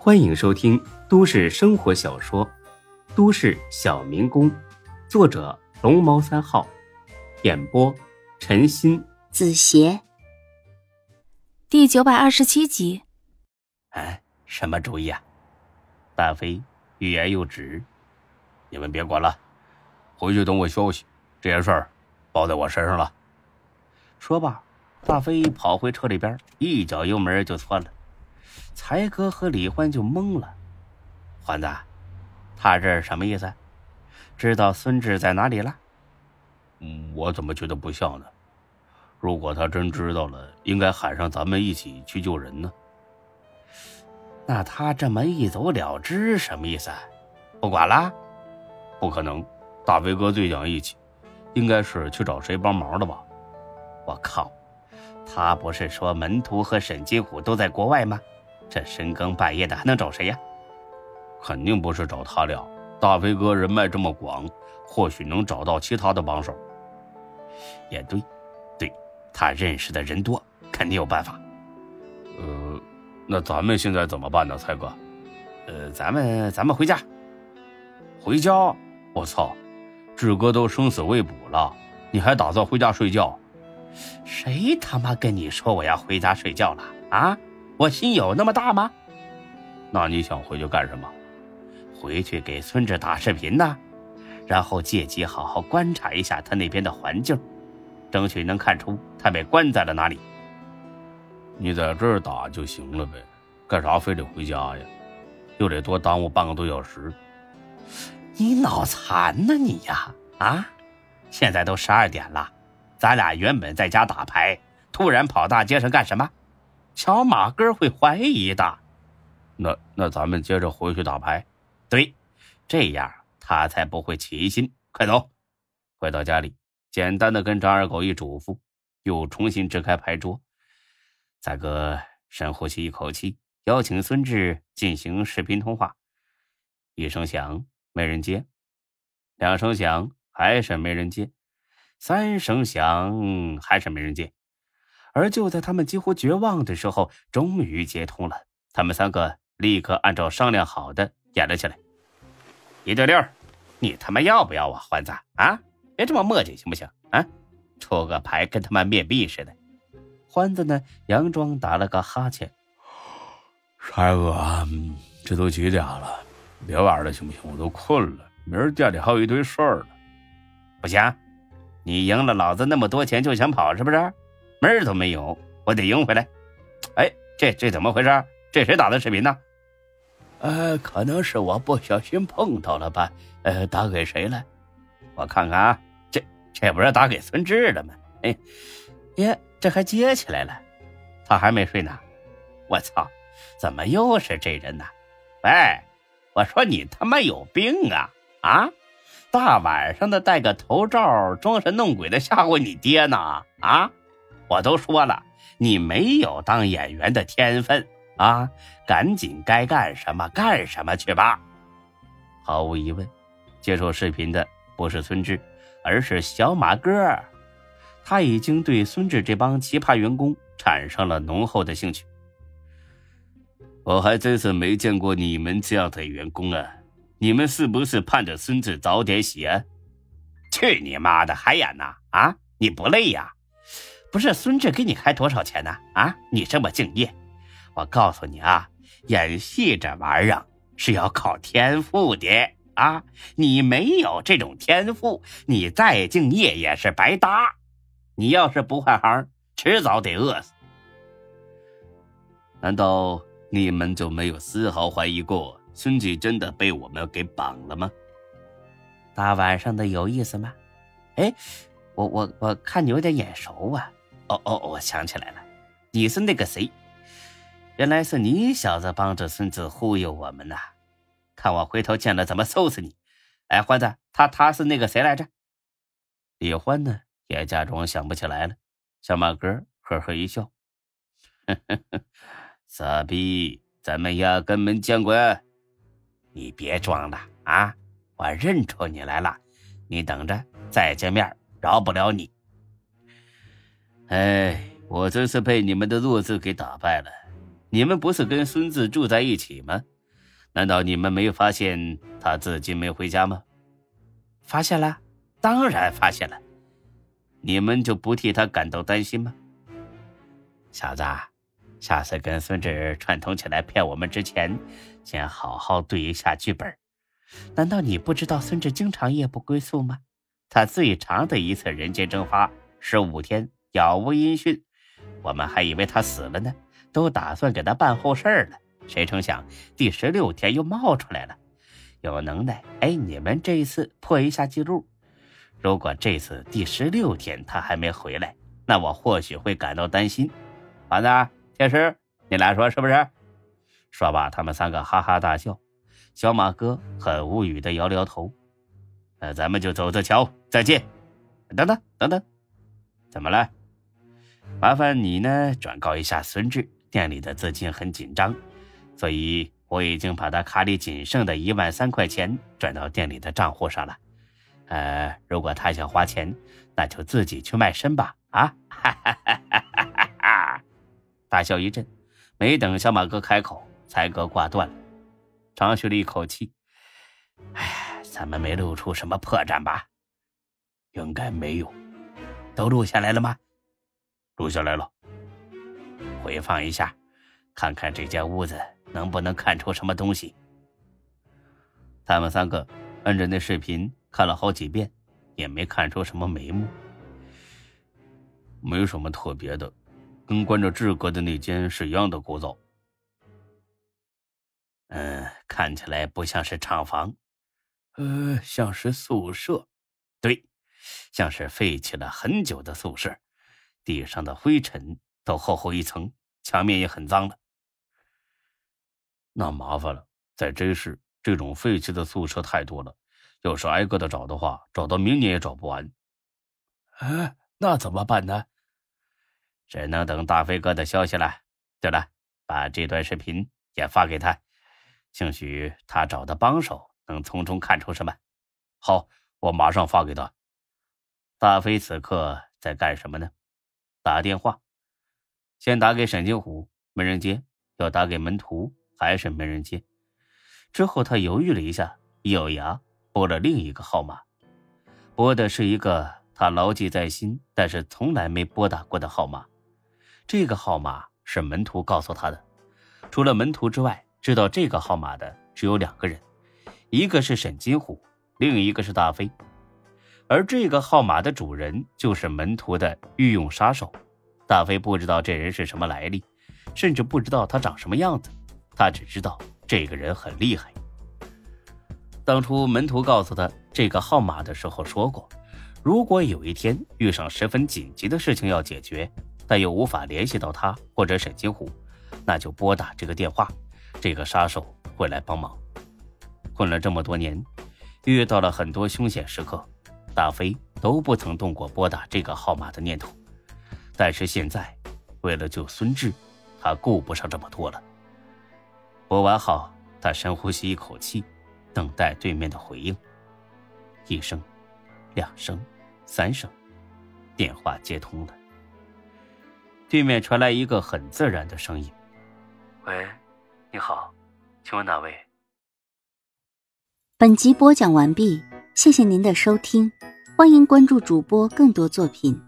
欢迎收听都市生活小说《都市小民工》，作者龙猫三号，演播陈鑫、子邪，第九百二十七集。哎，什么主意啊？大飞欲言又止，你们别管了，回去等我消息。这件事儿包在我身上了。说罢，大飞跑回车里边，一脚油门就窜了。才哥和李欢就懵了，欢子，他这是什么意思？知道孙志在哪里了？嗯，我怎么觉得不像呢？如果他真知道了，应该喊上咱们一起去救人呢。那他这么一走了之，什么意思？不管了？不可能，大飞哥最讲义气，应该是去找谁帮忙的吧？我靠，他不是说门徒和沈金虎都在国外吗？这深更半夜的还能找谁呀？肯定不是找他俩。大飞哥人脉这么广，或许能找到其他的帮手。也对，对，他认识的人多，肯定有办法。呃，那咱们现在怎么办呢，才哥？呃，咱们咱们回家。回家？我操！志哥都生死未卜了，你还打算回家睡觉？谁他妈跟你说我要回家睡觉了啊？我心有那么大吗？那你想回去干什么？回去给孙子打视频呢，然后借机好好观察一下他那边的环境，争取能看出他被关在了哪里。你在这儿打就行了呗，干啥非得回家呀？又得多耽误半个多小时。你脑残呢你呀？啊！现在都十二点了，咱俩原本在家打牌，突然跑大街上干什么？小马哥会怀疑的，那那咱们接着回去打牌，对，这样他才不会起疑心。快走！回到家里，简单的跟张二狗一嘱咐，又重新支开牌桌。再哥深呼吸一口气，邀请孙志进行视频通话。一声响，没人接；两声响，还是没人接；三声响，还是没人接。而就在他们几乎绝望的时候，终于接通了。他们三个立刻按照商量好的演了起来。一对六，你他妈要不要啊，欢子啊？别这么磨叽行不行啊？出个牌跟他妈面壁似的。欢子呢，佯装打了个哈欠。帅哥，这都几点了？别玩了行不行？我都困了，明儿店里还有一堆事儿呢。不行，你赢了老子那么多钱就想跑是不是？门儿都没有，我得赢回来。哎，这这怎么回事？这谁打的视频呢？呃，可能是我不小心碰到了吧。呃，打给谁了？我看看啊，这这不是打给孙志的吗？哎，耶，这还接起来了。他还没睡呢。我操，怎么又是这人呢？喂，我说你他妈有病啊啊！大晚上的戴个头罩，装神弄鬼的吓唬你爹呢啊！我都说了，你没有当演员的天分啊！赶紧该干什么干什么去吧。毫无疑问，接受视频的不是孙志，而是小马哥。他已经对孙志这帮奇葩员工产生了浓厚的兴趣。我还真是没见过你们这样的员工啊！你们是不是盼着孙志早点洗？去你妈的，还演呢？啊，你不累呀？不是孙志给你开多少钱呢？啊，你这么敬业，我告诉你啊，演戏这玩意儿是要靠天赋的啊！你没有这种天赋，你再敬业也是白搭。你要是不换行，迟早得饿死。难道你们就没有丝毫怀疑过孙志真的被我们给绑了吗？大晚上的有意思吗？哎，我我我看你有点眼熟啊。哦哦，我想起来了，你是那个谁？原来是你小子帮着孙子忽悠我们呐！看我回头见了怎么收拾你！哎，欢子，他他是那个谁来着？李欢呢，也假装想不起来了。小马哥呵呵一笑：“呵呵呵傻逼，咱们压根没见过。你别装了啊！我认出你来了，你等着，再见面饶不了你。”哎，我真是被你们的弱智给打败了！你们不是跟孙子住在一起吗？难道你们没有发现他至今没回家吗？发现了，当然发现了。你们就不替他感到担心吗？小子，下次跟孙志串通起来骗我们之前，先好好对一下剧本。难道你不知道孙志经常夜不归宿吗？他最长的一次人间蒸发十五天，杳无音讯，我们还以为他死了呢，都打算给他办后事儿了。谁成想第十六天又冒出来了，有能耐！哎，你们这一次破一下记录。如果这次第十六天他还没回来，那我或许会感到担心。丸子、天师，你俩说是不是？说罢，他们三个哈哈大笑。小马哥很无语的摇摇头。那咱们就走着瞧，再见。等等等等，怎么了？麻烦你呢，转告一下孙志，店里的资金很紧张。所以我已经把他卡里仅剩的一万三块钱转到店里的账户上了，呃，如果他想花钱，那就自己去卖身吧！啊，哈哈哈哈哈哈！大笑一阵，没等小马哥开口，才哥挂断了，长吁了一口气，哎，咱们没露出什么破绽吧？应该没有，都录下来了吗？录下来了，回放一下，看看这间屋子。能不能看出什么东西？他们三个摁着那视频看了好几遍，也没看出什么眉目。没什么特别的，跟关着志哥的那间是一样的构造。嗯，看起来不像是厂房，呃，像是宿舍。对，像是废弃了很久的宿舍，地上的灰尘都厚厚一层，墙面也很脏了。那麻烦了，在真市这种废弃的宿舍太多了，要是挨个的找的话，找到明年也找不完。哎，那怎么办呢？只能等大飞哥的消息了。对了，把这段视频也发给他，兴许他找的帮手能从中看出什么。好，我马上发给他。大飞此刻在干什么呢？打电话，先打给沈金虎，没人接；要打给门徒。还是没人接，之后他犹豫了一下，咬牙拨了另一个号码，拨的是一个他牢记在心，但是从来没拨打过的号码。这个号码是门徒告诉他的，除了门徒之外，知道这个号码的只有两个人，一个是沈金虎，另一个是大飞。而这个号码的主人就是门徒的御用杀手。大飞不知道这人是什么来历，甚至不知道他长什么样子。他只知道这个人很厉害。当初门徒告诉他这个号码的时候说过，如果有一天遇上十分紧急的事情要解决，但又无法联系到他或者沈金虎，那就拨打这个电话，这个杀手会来帮忙。混了这么多年，遇到了很多凶险时刻，大飞都不曾动过拨打这个号码的念头。但是现在，为了救孙志，他顾不上这么多了。拨完号，他深呼吸一口气，等待对面的回应。一声，两声，三声，电话接通了。对面传来一个很自然的声音：“喂，你好，请问哪位？”本集播讲完毕，谢谢您的收听，欢迎关注主播更多作品。